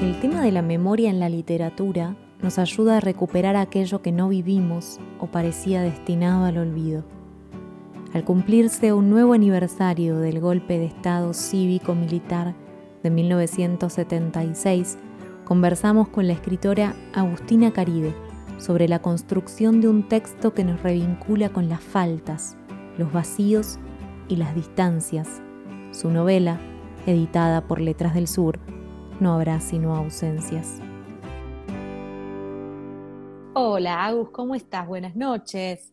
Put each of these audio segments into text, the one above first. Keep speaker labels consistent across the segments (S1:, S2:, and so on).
S1: El tema de la memoria en la literatura nos ayuda a recuperar aquello que no vivimos o parecía destinado al olvido. Al cumplirse un nuevo aniversario del golpe de Estado cívico-militar de 1976, conversamos con la escritora Agustina Caride sobre la construcción de un texto que nos revincula con las faltas, los vacíos y las distancias. Su novela, editada por Letras del Sur, no habrá sino ausencias. Hola, Agus, ¿cómo estás? Buenas noches.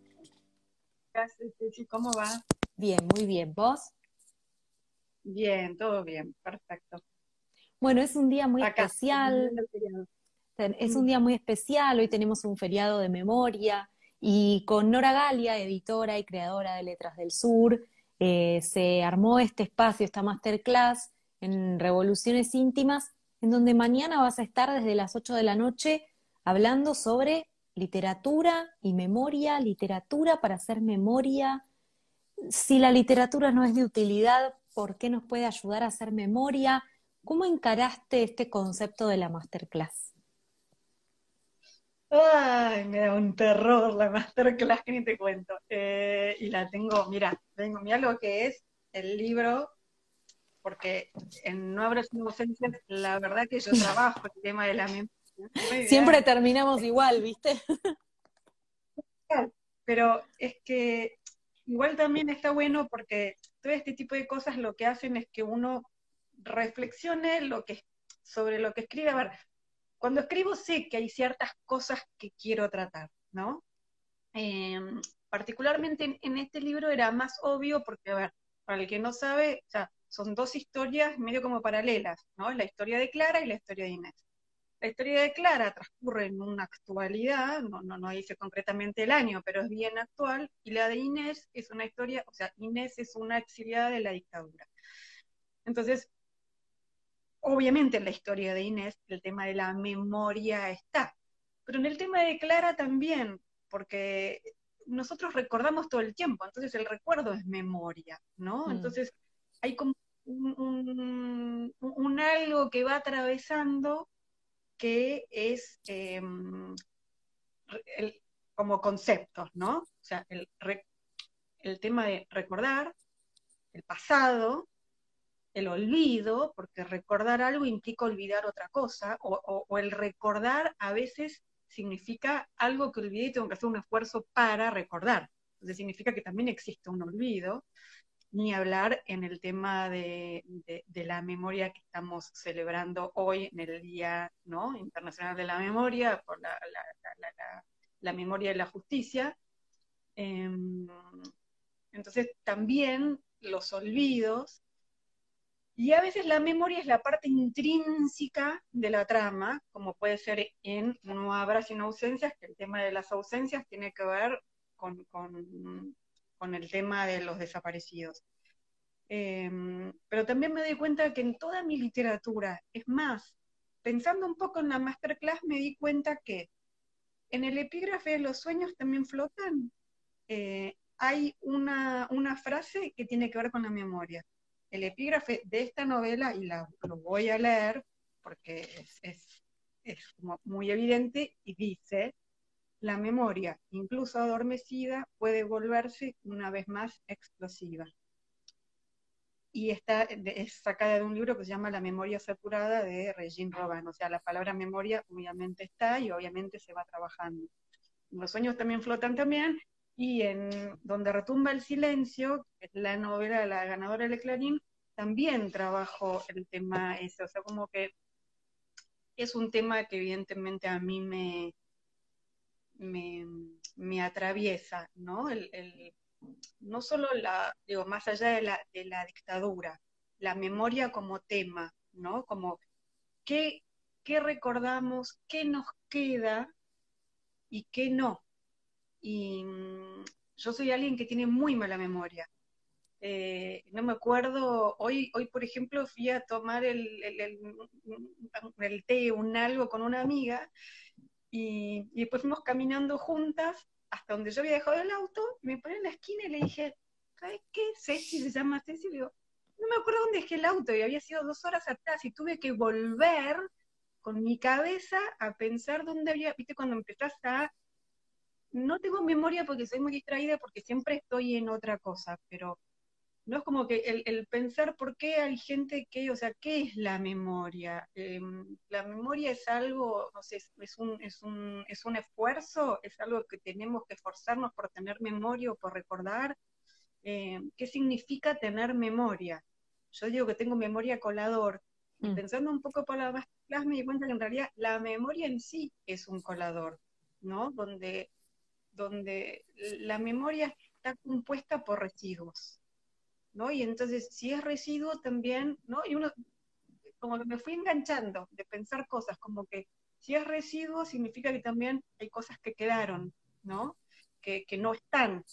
S2: Gracias. ¿Cómo va?
S1: Bien, muy bien. ¿Vos?
S2: Bien, todo bien, perfecto.
S1: Bueno, es un día muy
S2: Acá,
S1: especial. Es un día muy especial. Hoy tenemos un feriado de memoria y con Nora Galia, editora y creadora de Letras del Sur, eh, se armó este espacio, esta masterclass en Revoluciones Íntimas, en donde mañana vas a estar desde las 8 de la noche hablando sobre literatura y memoria, literatura para hacer memoria. Si la literatura no es de utilidad, ¿por qué nos puede ayudar a hacer memoria? ¿Cómo encaraste este concepto de la masterclass?
S2: Ay, me da un terror la masterclass que ni te cuento. Eh, y la tengo, mira, tengo, mira lo que es el libro, porque en No Habrá Sin Ausencias, la verdad que yo trabajo el tema de la memoria.
S1: Siempre terminamos igual, ¿viste?
S2: Pero es que igual también está bueno porque todo este tipo de cosas lo que hacen es que uno reflexione lo que, sobre lo que escribe. A ver, cuando escribo sé que hay ciertas cosas que quiero tratar, ¿no? Eh, particularmente en, en este libro era más obvio porque, a ver, para el que no sabe, o sea, son dos historias medio como paralelas, ¿no? La historia de Clara y la historia de Inés. La historia de Clara transcurre en una actualidad, no, no, no dice concretamente el año, pero es bien actual, y la de Inés es una historia, o sea, Inés es una exiliada de la dictadura. Entonces, obviamente en la historia de Inés el tema de la memoria está, pero en el tema de Clara también, porque nosotros recordamos todo el tiempo, entonces el recuerdo es memoria, ¿no?
S1: Mm.
S2: Entonces hay como un, un- un algo que va atravesando que es eh, el- como conceptos, ¿no? O sea, el, el tema de recordar, el pasado, el olvido, porque recordar algo implica olvidar otra cosa, o, o- o el recordar a veces significa algo que olvidé y tengo que hacer un esfuerzo para recordar. Entonces significa que también existe un olvido, ni hablar en el tema de, la memoria que estamos celebrando hoy en el Día ¿no? Internacional de la Memoria, por la, memoria de la justicia. Em, entonces también los olvidos, y a veces la memoria es la parte intrínseca de la trama, como puede ser en No habrá sin ausencias, que el tema de las ausencias tiene que ver con- con el tema de los desaparecidos. Em, pero también me doy cuenta que en toda mi literatura, es más, pensando un poco en la masterclass, me di cuenta que en el epígrafe de los sueños también flotan, eh, hay una, una frase que tiene que ver con la memoria. El epígrafe de esta novela, y la, lo voy a leer porque es, es- es muy evidente, y dice, la memoria, incluso adormecida, puede volverse una vez más explosiva. Y está, es sacada de un libro que se llama La memoria saturada de Regine Robin. O sea, la palabra memoria obviamente está y obviamente se va trabajando. Los sueños también flotan también, y en Donde retumba el silencio, la novela de la ganadora de Clarín, también trabajo el tema ese. O sea, como que es un tema que evidentemente a mí me, me, atraviesa, ¿no? El, el- no solo la, digo, más allá de la, de la dictadura, la memoria como tema, ¿no? Como qué, qué recordamos, qué nos queda y qué no. Y mm, yo soy alguien que tiene muy mala memoria. Eh, no me acuerdo, hoy, hoy por ejemplo fui a tomar el, el, té, un algo con una amiga y, y, después fuimos caminando juntas hasta donde yo había dejado el auto y me paré en la esquina y le dije, ¿sabes qué? Ceci se llama Ceci, digo, no me acuerdo dónde dejé el auto y había sido dos horas atrás y tuve que volver con mi cabeza a pensar dónde había, viste, cuando empezás a... No tengo memoria porque soy muy distraída porque siempre estoy en otra cosa, pero no es como que el, pensar por qué hay gente que, o sea, ¿qué es la memoria? Em, la memoria es algo, no sé, es un, es, un, es un esfuerzo, es algo que tenemos que esforzarnos por tener memoria o por recordar. Em, ¿Qué significa tener memoria? Yo digo que tengo memoria colador. Y mm. pensando un poco por la clase me di cuenta que en realidad la memoria en sí es un colador, ¿no? Donde, donde la memoria está compuesta por residuos ¿no? Y entonces, si es residuo también, ¿no? Y uno, como que me fui enganchando de pensar cosas, como que si es residuo significa que también hay cosas que quedaron, ¿no? Que, que no están.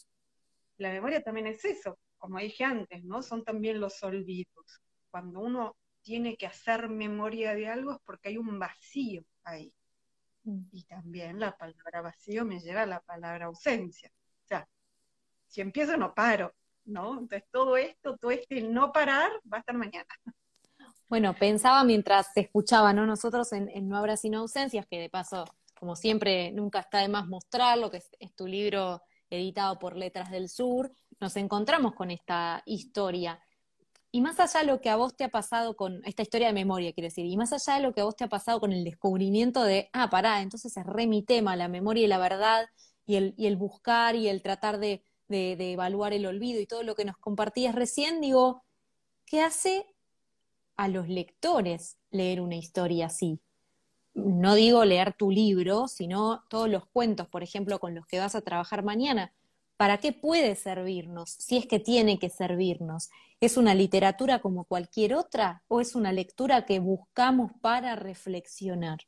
S2: La memoria también es eso, como dije antes, ¿no? Son también los olvidos. Cuando uno tiene que hacer memoria de algo es porque hay un vacío ahí. Mm. Y también la palabra vacío me lleva a la palabra ausencia. O sea, si empiezo no paro, ¿no? Entonces todo esto, todo este no parar va a estar mañana.
S1: Bueno, pensaba mientras te escuchaba, ¿no? Nosotros en, No Habrá Sino Ausencias, que de paso, como siempre, nunca está de más mostrarlo, que es, tu libro editado por Letras del Sur, nos encontramos con esta historia. Y más allá de lo que a vos te ha pasado con esta historia de memoria, quiero decir, y más allá de lo que a vos te ha pasado con el descubrimiento de, ah, pará, entonces es re mi tema, la memoria y la verdad, y el, y el buscar y el tratar de, de, evaluar el olvido y todo lo que nos compartías recién, digo, ¿qué hace a los lectores leer una historia así? No digo leer tu libro, sino todos los cuentos, por ejemplo, con los que vas a trabajar mañana. ¿Para qué puede servirnos? Si es que tiene que servirnos. ¿Es una literatura como cualquier otra o es una lectura que buscamos para reflexionar?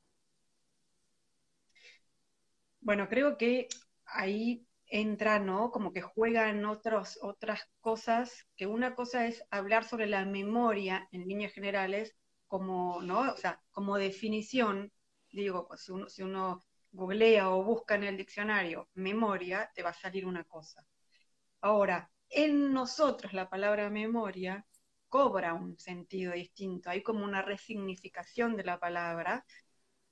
S2: Bueno, creo que ahí entra, ¿no? Como que juega en otros, otras cosas, que una cosa es hablar sobre la memoria en líneas generales, como, ¿no? O sea, como definición, digo, pues, si uno, si uno googlea o busca en el diccionario memoria, te va a salir una cosa. Ahora, en nosotros la palabra memoria cobra un sentido distinto, hay como una resignificación de la palabra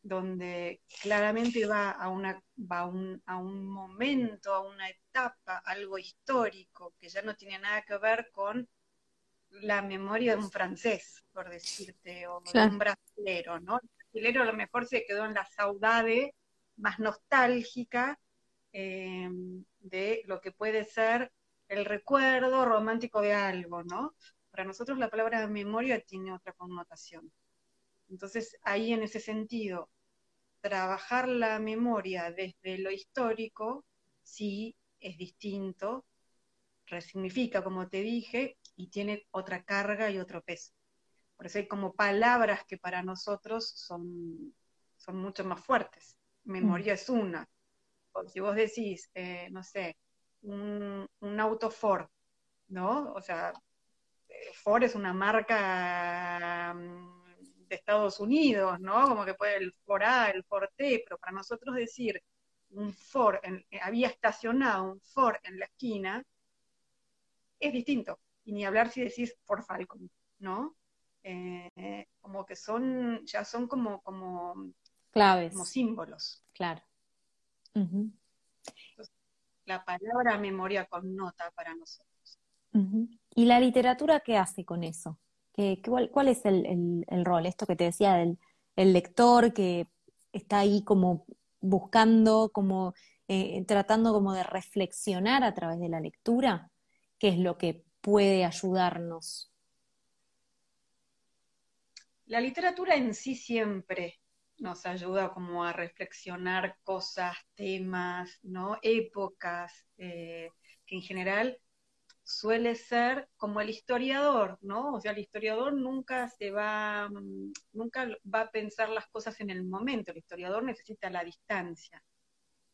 S2: donde claramente va a, una, va un, a un momento, a una etapa, algo histórico, que ya no tiene nada que ver con la memoria de un francés, por decirte, o de un brasilero, ¿no? El brasilero a lo mejor se quedó en la saudade más nostálgica eh, de lo que puede ser el recuerdo romántico de algo, ¿no? Para nosotros la palabra memoria tiene otra connotación. Entonces, ahí en ese sentido, trabajar la memoria desde lo histórico, sí, es distinto, resignifica, como te dije, y tiene otra carga y otro peso. Por eso hay como palabras que para nosotros son, son mucho más fuertes. Memoria es una. O si vos decís, eh, no sé, un, un, auto Ford, ¿no? O sea, eh, Ford es una marca mm, de Estados Unidos, ¿no? Como que puede el Ford A, el Ford T, pero para nosotros decir un Ford, eh, había estacionado un Ford en la esquina, es distinto. Y ni hablar si decís Ford Falcon, ¿no? Eh, como que son, ya son como, como
S1: claves.
S2: Como símbolos.
S1: Claro.
S2: la palabra memoria connota para nosotros.
S1: ¿Y la literatura qué hace con eso? Cuál, es el, rol? Esto que te decía del el lector que está ahí como buscando, como eh, tratando como de reflexionar a través de la lectura, ¿qué es lo que puede ayudarnos?
S2: La literatura en sí siempre nos ayuda como a reflexionar cosas, temas, ¿no? épocas, eh, que en general suele ser como el historiador, ¿no? O sea, el historiador nunca se va, mm, nunca va a pensar las cosas en el momento, el historiador necesita la distancia.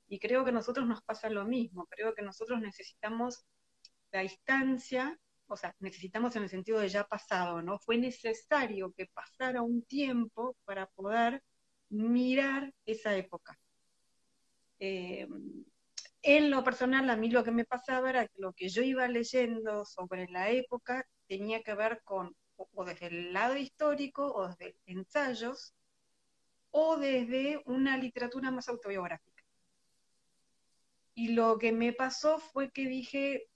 S2: Y creo que a nosotros nos pasa lo mismo, creo que nosotros necesitamos la distancia, o sea, necesitamos en el sentido de ya pasado, ¿no? Fue necesario que pasara un tiempo para poder mirar esa época. Eh, en lo personal, a mí lo que me pasaba era que lo que yo iba leyendo sobre la época tenía que ver con, o desde el lado histórico, o desde ensayos, o desde una literatura más autobiográfica. Y lo que me pasó fue que dije,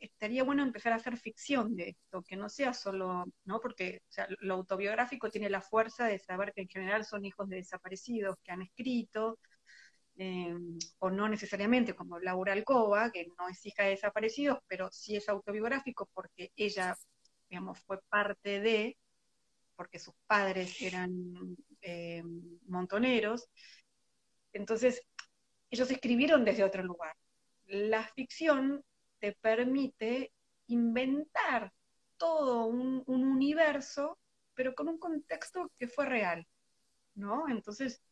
S2: estaría bueno empezar a hacer ficción de esto, que no sea solo, ¿no? Porque lo autobiográfico tiene la fuerza de saber que en general son hijos de desaparecidos que han escrito, eh, o no necesariamente como Laura Alcoba, que no es hija de desaparecidos, pero sí es autobiográfico porque ella, digamos, fue parte de, porque sus padres eran eh, montoneros. Entonces, ellos escribieron desde otro lugar. La ficción te permite inventar todo un universo, pero con un contexto que fue real, ¿no? Entonces,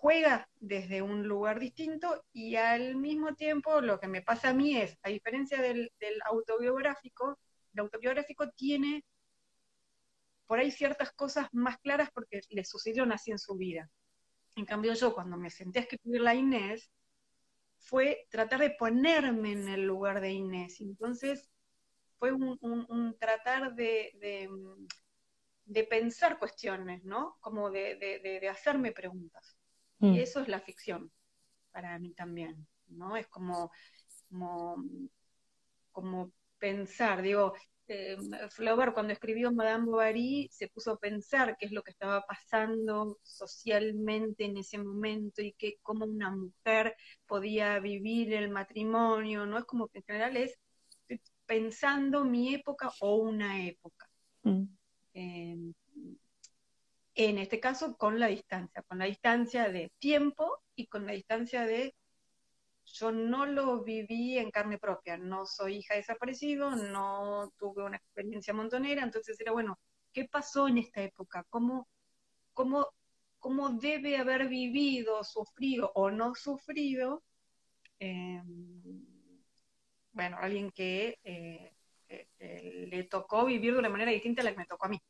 S2: juega desde un lugar distinto y al mismo tiempo lo que me pasa a mí es, a diferencia del, autobiográfico, el autobiográfico tiene por ahí ciertas cosas más claras porque le sucedieron así en su vida. En cambio yo cuando me senté a escribir la Inés, fue tratar de ponerme en el lugar de Inés. Entonces fue un, tratar de, de, pensar cuestiones, ¿no? Como de, de hacerme preguntas. Y mm. eso es la ficción para mí también, ¿no? Es como, como, pensar, digo, eh, Flaubert cuando escribió Madame Bovary se puso a pensar qué es lo que estaba pasando socialmente en ese momento y que cómo una mujer podía vivir el matrimonio, ¿no? Es como que en general es pensando mi época o una época. Mm. Eh, en este caso con la distancia, con la distancia de tiempo y con la distancia de yo no lo viví en carne propia, no soy hija de desaparecido, no tuve una experiencia montonera, entonces era bueno, ¿qué pasó en esta época? ¿Cómo, cómo, cómo debe haber vivido, sufrido o no sufrido? Em, bueno, alguien que eh, eh, le tocó vivir de una manera distinta a la que me tocó a mí.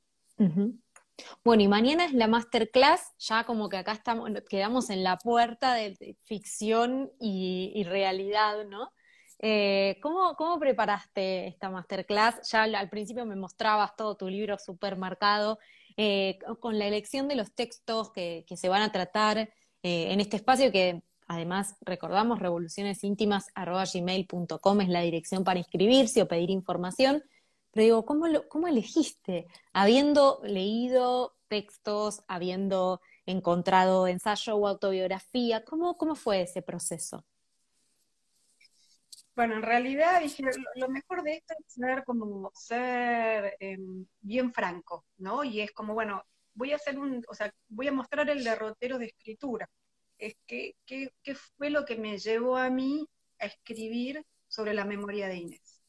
S1: Bueno, y mañana es la masterclass, ya como que acá estamos, quedamos en la puerta de, ficción y, realidad, ¿no? Eh, ¿cómo, preparaste esta masterclass? Ya al, principio me mostrabas todo tu libro súper marcado, eh, con la elección de los textos que, se van a tratar eh, en este espacio que además recordamos revolucionesíntimas.gmail.com es la dirección para inscribirse o pedir información. Pero digo, ¿cómo, ¿cómo elegiste? Habiendo leído textos, habiendo encontrado ensayo o autobiografía, ¿cómo, cómo fue ese proceso?
S2: Bueno, en realidad dije, lo, mejor de esto es ser como ser em, bien franco, ¿no? Y es como, bueno, voy a hacer un, o sea, voy a mostrar el derrotero de escritura. Es que, ¿Qué fue lo que me llevó a mí a escribir sobre la memoria de Inés?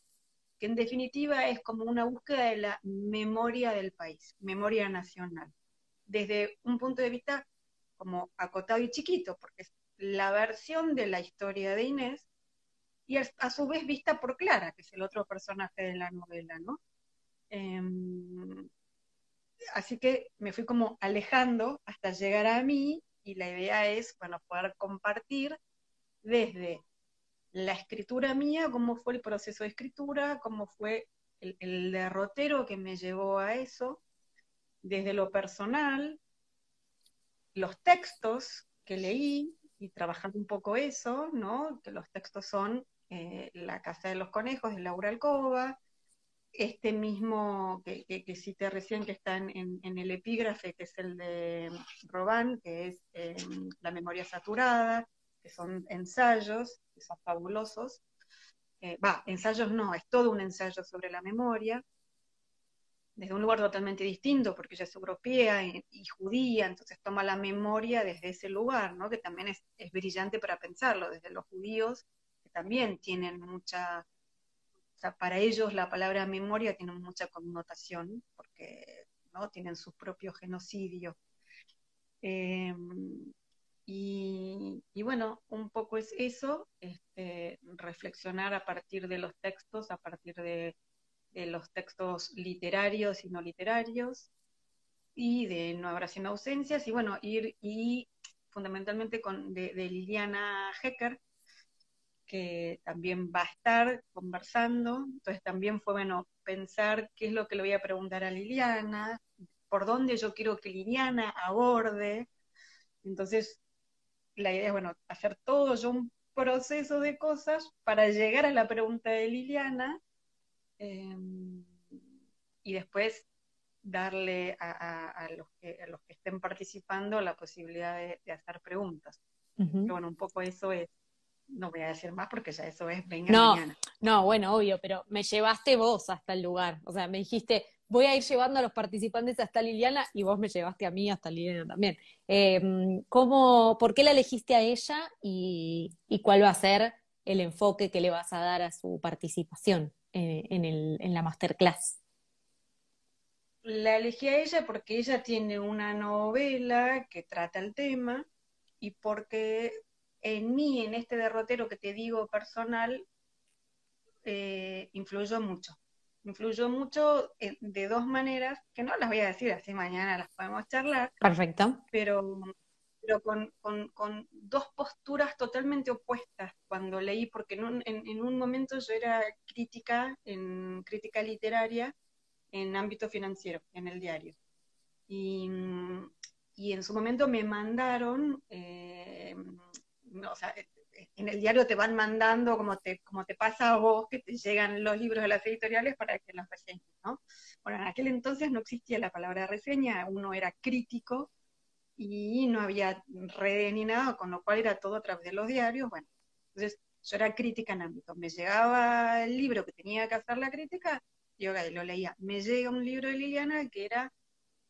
S2: Que en definitiva es como una búsqueda de la memoria del país, memoria nacional, desde un punto de vista como acotado y chiquito, porque es la versión de la historia de Inés y a su vez vista por Clara, que es el otro personaje de la novela, ¿no? Em, así que me fui como alejando hasta llegar a mí y la idea es, bueno, poder compartir desde la escritura mía, cómo fue el proceso de escritura, cómo fue el, derrotero que me llevó a eso, desde lo personal, los textos que leí y trabajando un poco eso, ¿no? Que los textos son eh, La Casa de los Conejos de Laura Alcoba, este mismo que, cité recién que está en, el epígrafe, que es el de Robán, que es eh, La memoria saturada, que son ensayos, que son fabulosos. Eh, va, ensayos no, es todo un ensayo sobre la memoria, desde un lugar totalmente distinto, porque ella es europea y, judía, entonces toma la memoria desde ese lugar, ¿no? que también es, brillante para pensarlo, desde los judíos, que también tienen mucha sea, para ellos la palabra memoria tiene mucha connotación, porque ¿no? tienen su propio genocidio. Em, y, bueno, un poco es eso, este, reflexionar a partir de los textos, a partir de, los textos literarios y no literarios, y de No habrá sin ausencias, y bueno, ir y fundamentalmente con, de, Liliana Hecker, que también va a estar conversando. Entonces también fue bueno pensar qué es lo que le voy a preguntar a Liliana, por dónde yo quiero que Liliana aborde. Entonces, la idea es, bueno, hacer todo yo un proceso de cosas para llegar a la pregunta de Liliana em, y después darle a, los que, los que estén participando la posibilidad de, hacer preguntas. bueno, un poco eso es no voy a decir más porque ya eso es venga
S1: no, No, bueno, obvio, pero me llevaste vos hasta el lugar. O sea, me dijiste, voy a ir llevando a los participantes hasta Liliana y vos me llevaste a mí hasta Liliana también. Em, ¿cómo, ¿Por qué la elegiste a ella y, cuál va a ser el enfoque que le vas a dar a su participación eh, en, la masterclass?
S2: La elegí a ella porque ella tiene una novela que trata el tema y porque en mí, en este derrotero que te digo personal, eh, influyó mucho. Influyó mucho de dos maneras, que no las voy a decir así mañana, las podemos charlar.
S1: Perfecto.
S2: Pero, pero con, con, dos posturas totalmente opuestas cuando leí, porque en un, en, un momento yo era crítica, en crítica literaria, en ámbito financiero, en el diario. Y, y en su momento me mandaron eh, o sea, en el diario te van mandando, como te, como te pasa a vos, que te llegan los libros de las editoriales para que los reseñes, ¿no? Bueno, en aquel entonces no existía la palabra reseña, uno era crítico y no había redes ni nada, con lo cual era todo a través de los diarios, bueno, entonces yo era crítica en ámbito, me llegaba el libro que tenía que hacer la crítica, yo lo leía, me llega un libro de Liliana que era,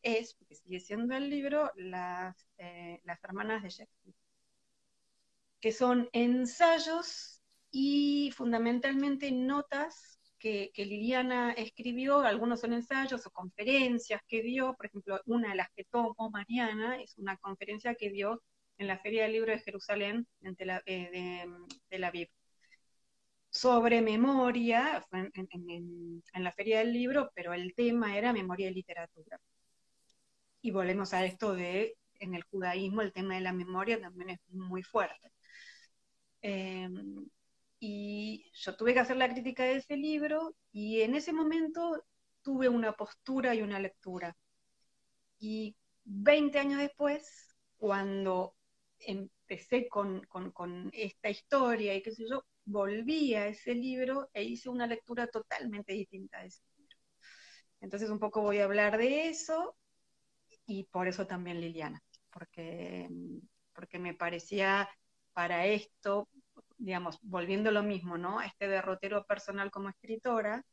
S2: es, porque sigue siendo el libro, las, eh, las hermanas de Shakespeare que son ensayos y fundamentalmente notas que, Liliana escribió, algunos son ensayos o conferencias que dio, por ejemplo, una de las que tomó Mariana es una conferencia que dio en la Feria del Libro de Jerusalén en Tel, eh, de, Aviv sobre memoria, en, en, la Feria del Libro, pero el tema era memoria y literatura. Y volvemos a esto de, en el judaísmo, el tema de la memoria también es muy fuerte. Em, y yo tuve que hacer la crítica de ese libro y en ese momento tuve una postura y una lectura. Y 20 años después, cuando empecé con, con, esta historia y qué sé yo, volví a ese libro e hice una lectura totalmente distinta de ese libro. Entonces un poco voy a hablar de eso y por eso también Liliana, porque, porque me parecía para esto, digamos, volviendo lo mismo, ¿no? Este derrotero personal como escritora,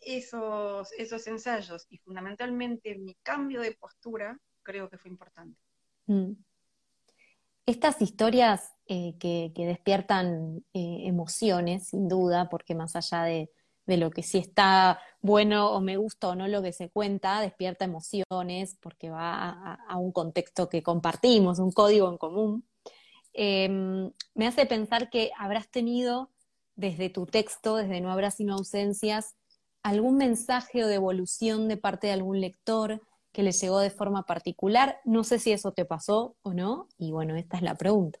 S2: esos, esos ensayos y fundamentalmente mi cambio de postura creo que fue importante. Mm.
S1: Estas historias eh, que, despiertan eh, emociones, sin duda, porque más allá de, lo que sí está bueno o me gusta o no lo que se cuenta, despierta emociones porque va a un contexto que compartimos, un código en común. Em, me hace pensar que habrás tenido desde tu texto, desde No habrá sino ausencias, algún mensaje o devolución de parte de algún lector que le llegó de forma particular. No sé si eso te pasó o no, y bueno, esta es la pregunta.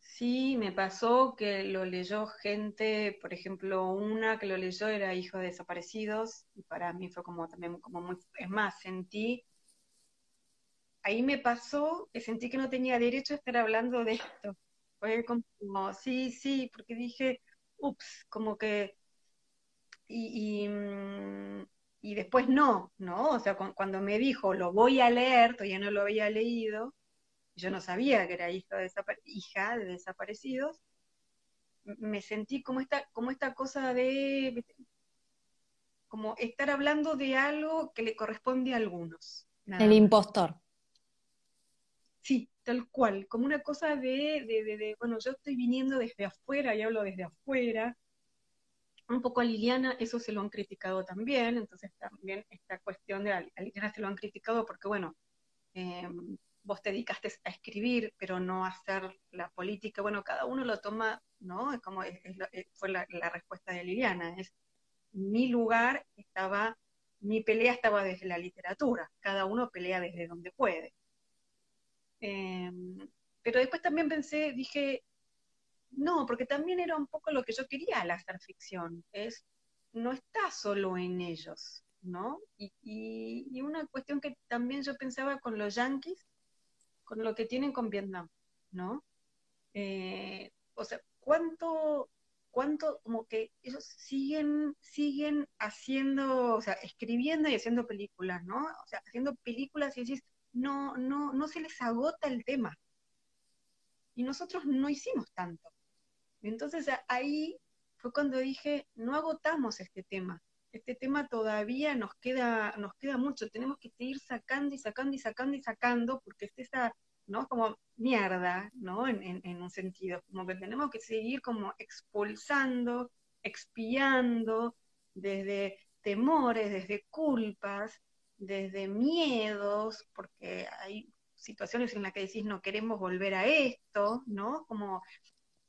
S2: Sí, me pasó que lo leyó gente, por ejemplo, una que lo leyó era Hijo de Desaparecidos, y para mí fue como también como muy, es más, sentí ahí me pasó que sentí que no tenía derecho a estar hablando de esto. Fue como, sí, sí, porque dije, ups, como que, y, mm, y, después no, ¿no? O sea, cuando me dijo, lo voy a leer, todavía no lo había leído, yo no sabía que era hija de, hija de desaparecidos, me sentí como esta, como esta cosa de, como estar hablando de algo que le corresponde a algunos.
S1: El impostor.
S2: Sí, tal cual, como una cosa de, de, de, bueno, yo estoy viniendo desde afuera y hablo desde afuera, un poco a Liliana eso se lo han criticado también, entonces también esta cuestión de a Liliana se lo han criticado porque, bueno, eh, vos te dedicaste a escribir, pero no a hacer la política. Bueno, cada uno lo toma, ¿no? Es como fue la, respuesta de Liliana, es mi lugar estaba, mi pelea estaba desde la literatura, cada uno pelea desde donde puede. Em, pero después también pensé, dije, no, porque también era un poco lo que yo quería al hacer ficción, es, no está solo en ellos, ¿no? Y, y, una cuestión que también yo pensaba con los yankees, con lo que tienen con Vietnam, ¿no? Eh, o sea, ¿cuánto, cuánto, como que ellos siguen, siguen haciendo, o sea, escribiendo y haciendo películas, ¿no? O sea, haciendo películas y decís, no, no, no se les agota el tema. Y nosotros no hicimos tanto. Entonces ahí fue cuando dije, no agotamos este tema. Este tema todavía nos queda, nos queda mucho. Tenemos que seguir sacando y sacando y sacando y sacando, porque es esa, ¿no? Como mierda, ¿no? En, en un sentido. Como que tenemos que seguir como expulsando, expiando, desde temores, desde culpas, desde miedos, porque hay situaciones en las que decís no queremos volver a esto, ¿no? Como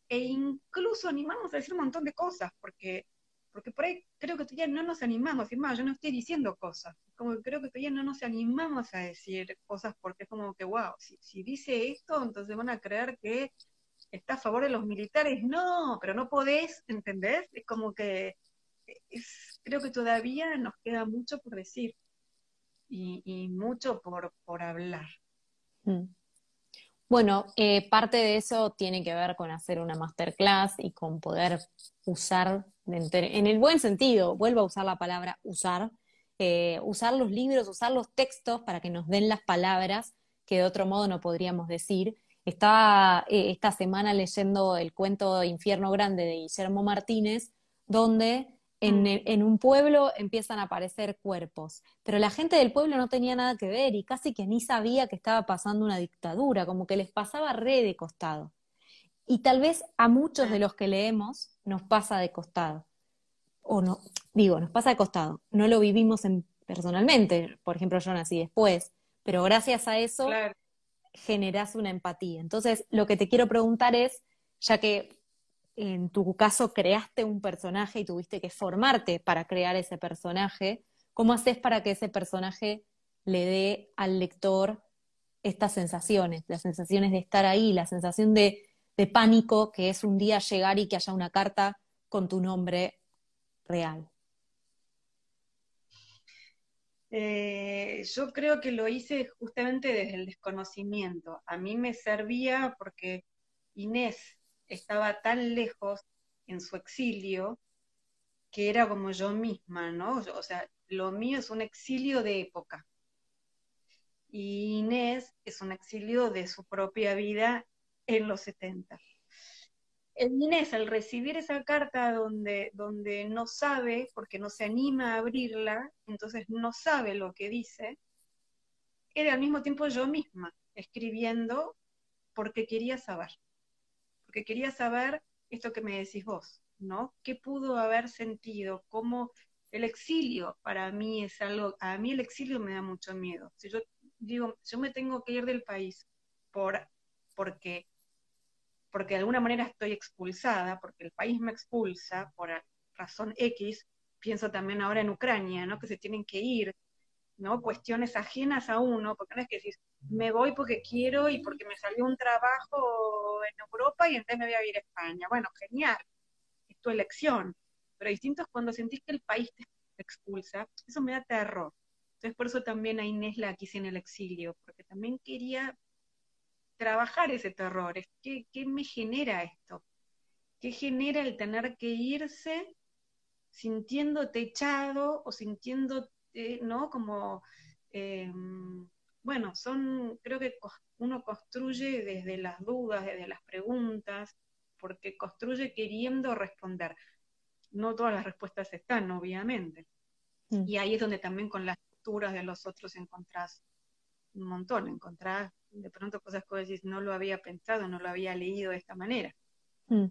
S2: e incluso animamos a decir un montón de cosas, porque, porque por ahí creo que todavía no nos animamos, más, yo no estoy diciendo cosas, como que creo que todavía no nos animamos a decir cosas porque es como que, wow, si, si dice esto, entonces van a creer que está a favor de los militares, no, pero no podés, ¿entendés? Es como que creo que todavía nos queda mucho por decir y, mucho por, por hablar. Mm.
S1: Bueno, eh, parte de eso tiene que ver con hacer una masterclass y con poder usar, en el buen sentido, vuelvo a usar la palabra usar, eh, usar los libros, usar los textos para que nos den las palabras que de otro modo no podríamos decir. Estaba eh, esta semana leyendo el cuento Infierno Grande de Guillermo Martínez, donde Mm. en, un pueblo empiezan a aparecer cuerpos, pero la gente del pueblo no tenía nada que ver y casi que ni sabía que estaba pasando una dictadura, como que les pasaba re de costado. Y tal vez a muchos de los que leemos nos pasa de costado. O no, digo, nos pasa de costado. No lo vivimos personalmente, por ejemplo, yo nací después, pero gracias a eso generas una empatía. Entonces, lo que te quiero preguntar es, ya que en tu caso creaste un personaje y tuviste que formarte para crear ese personaje, ¿cómo haces para que ese personaje le dé al lector estas sensaciones, las sensaciones de estar ahí, la sensación de, pánico que es un día llegar y que haya una carta con tu nombre real?
S2: Eh, yo creo que lo hice justamente desde el desconocimiento. A mí me servía porque Inés estaba tan lejos en su exilio que era como yo misma, ¿no? O sea, lo mío es un exilio de época. Y Inés es un exilio de su propia vida en los 70. Inés, al recibir esa carta donde, donde no sabe, porque no se anima a abrirla, entonces no sabe lo que dice, era al mismo tiempo yo misma, escribiendo porque quería saber que quería saber esto que me decís vos, ¿no? ¿Qué pudo haber sentido? ¿Cómo el exilio para mí es algo, a mí el exilio me da mucho miedo. Si yo digo, yo me tengo que ir del país por, porque, porque de alguna manera estoy expulsada, porque el país me expulsa por razón X, pienso también ahora en Ucrania, ¿no? Que se tienen que ir, ¿no? Cuestiones ajenas a uno, porque no es que decís, me voy porque quiero y porque me salió un trabajo en Europa y entonces me voy a ir a España. Bueno, genial, es tu elección. Pero distinto es cuando sentís que el país te expulsa, eso me da terror. Entonces por eso también a Inés la quise en el exilio, porque también quería trabajar ese terror. ¿Qué, qué me genera esto? ¿Qué genera el tener que irse sintiéndote echado o sintiéndote, ¿no? Como... Eh, bueno, son, creo que uno construye desde las dudas, desde las preguntas, porque construye queriendo responder. No todas las respuestas están, obviamente. Mm. Y ahí es donde también con las lecturas de los otros encontrás un montón, encontrás de pronto cosas que decís, no lo había pensado, no lo había leído de esta manera. Mm.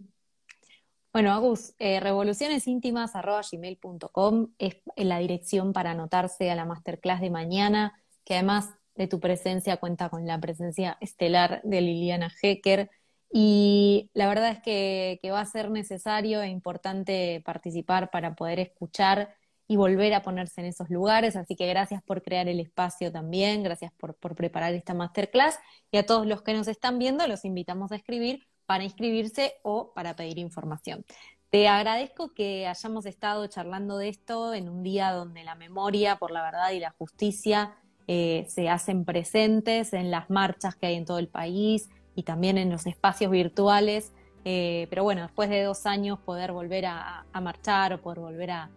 S1: Bueno, Agus, eh, revolucionesíntimas.gmail.com es la dirección para anotarse a la masterclass de mañana, que además de tu presencia cuenta con la presencia estelar de Liliana Hecker. Y la verdad es que, va a ser necesario e importante participar para poder escuchar y volver a ponerse en esos lugares. Así que gracias por crear el espacio también, gracias por preparar esta masterclass. Y a todos los que nos están viendo, los invitamos a escribir para inscribirse o para pedir información. Te agradezco que hayamos estado charlando de esto en un día donde la memoria por la verdad y la justicia eh, se hacen presentes en las marchas que hay en todo el país y también en los espacios virtuales. Eh, pero bueno, después de dos años poder volver a, marchar o poder volver a,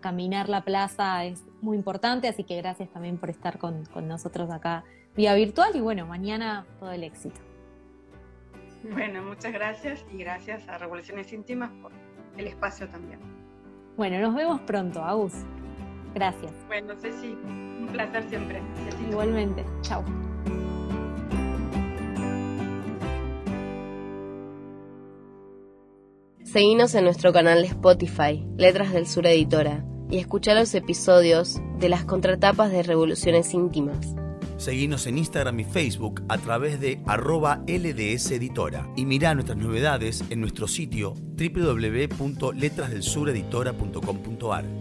S1: caminar la plaza es muy importante, así que gracias también por estar con nosotros acá vía virtual y bueno, mañana todo el éxito.
S2: Bueno, muchas gracias y gracias a Revoluciones Íntimas por el espacio también.
S1: Bueno, nos vemos pronto, Agus. Gracias.
S2: Bueno, Ceci, un placer siempre.
S1: Igualmente. Chao.
S3: Seguinos en nuestro canal de Spotify, Letras del Sur Editora, y escucha los episodios de las contratapas de Revoluciones Íntimas.
S4: Seguinos en Instagram y Facebook a través de arroba LDS Editora y mirá nuestras novedades en nuestro sitio www.letrasdelsureditora.com.ar.